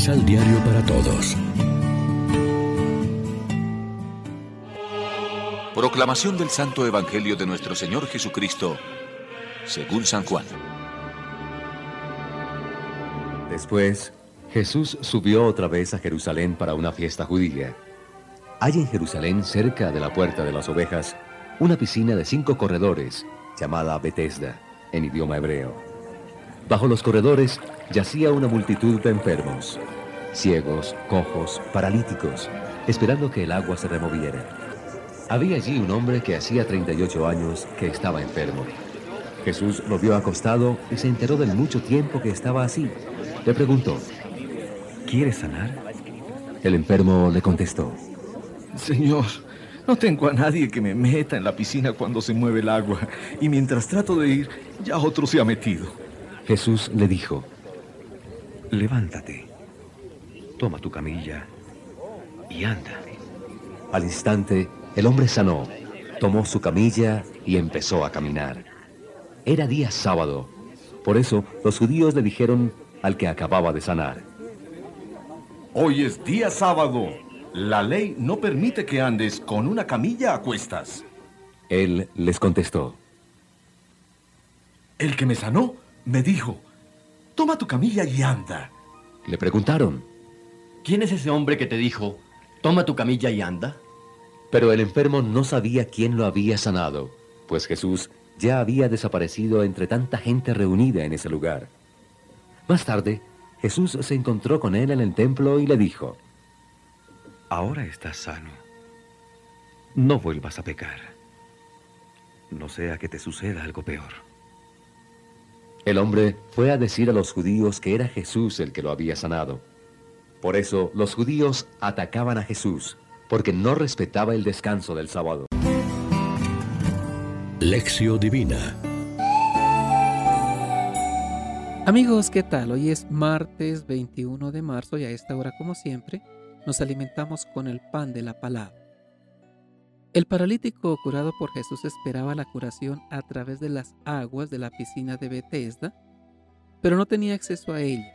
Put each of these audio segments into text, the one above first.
Misal Diario para Todos. Proclamación del Santo Evangelio de nuestro Señor Jesucristo, según San Juan. Después, Jesús subió otra vez a Jerusalén para una fiesta judía. Hay en Jerusalén, cerca de la puerta de las ovejas, una piscina de cinco corredores, llamada Bethesda, en idioma hebreo. Bajo los corredores yacía una multitud de enfermos, ciegos, cojos, paralíticos, esperando que el agua se removiera. Había allí un hombre que hacía 38 años que estaba enfermo. Jesús lo vio acostado y se enteró del mucho tiempo que estaba así. Le preguntó, ¿quieres sanar? El enfermo le contestó, Señor, no tengo a nadie que me meta en la piscina cuando se mueve el agua. Y mientras trato de ir, ya otro se ha metido. Jesús le dijo, Levántate, toma tu camilla y anda. Al instante, el hombre sanó, tomó su camilla y empezó a caminar. Era día sábado. Por eso los judíos le dijeron al que acababa de sanar, Hoy es día sábado. La ley no permite que andes con una camilla a cuestas. Él les contestó, El que me sanó me dijo, toma tu camilla y anda. le preguntaron, ¿Quién es ese hombre que te dijo, toma tu camilla y anda? pero el enfermo no sabía quién lo había sanado, pues Jesús ya había desaparecido entre tanta gente reunida en ese lugar. Más tarde, Jesús se encontró con él en el templo y le dijo, Ahora estás sano. No vuelvas a pecar. No sea que te suceda algo peor. El hombre fue a decir a los judíos que era Jesús el que lo había sanado. Por eso los judíos atacaban a Jesús, porque no respetaba el descanso del sábado. Lección Divina. Amigos, ¿qué tal? Hoy es martes 21 de marzo y a esta hora, como siempre, nos alimentamos con el pan de la palabra. El paralítico curado por Jesús esperaba la curación a través de las aguas de la piscina de Bethesda, pero no tenía acceso a ella.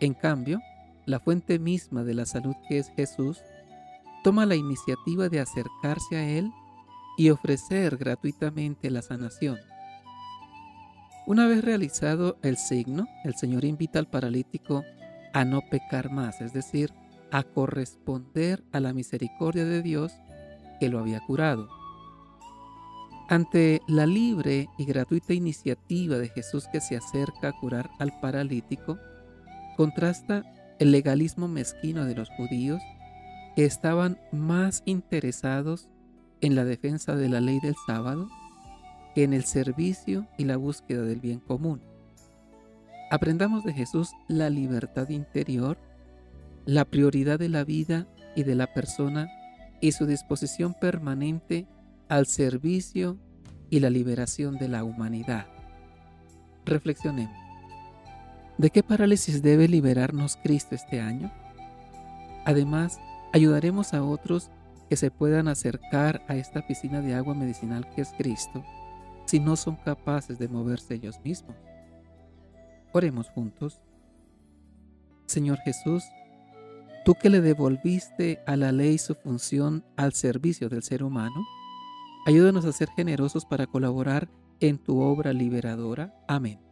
En cambio, la fuente misma de la salud que es Jesús toma la iniciativa de acercarse a él y ofrecer gratuitamente la sanación. Una vez realizado el signo, el Señor invita al paralítico a no pecar más, es decir, a corresponder a la misericordia de Dios que lo había curado. Ante la libre y gratuita iniciativa de Jesús que se acerca a curar al paralítico, contrasta el legalismo mezquino de los judíos que estaban más interesados en la defensa de la ley del sábado que en el servicio y la búsqueda del bien común. Aprendamos de Jesús la libertad interior, la prioridad de la vida y de la persona y su disposición permanente al servicio y la liberación de la humanidad. Reflexionemos. ¿De qué parálisis debe liberarnos Cristo este año? Además, ayudaremos a otros que se puedan acercar a esta piscina de agua medicinal que es Cristo si no son capaces de moverse ellos mismos. Oremos juntos. Señor Jesús, tú que le devolviste a la ley su función al servicio del ser humano, ayúdanos a ser generosos para colaborar en tu obra liberadora. Amén.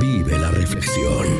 Vive la reflexión.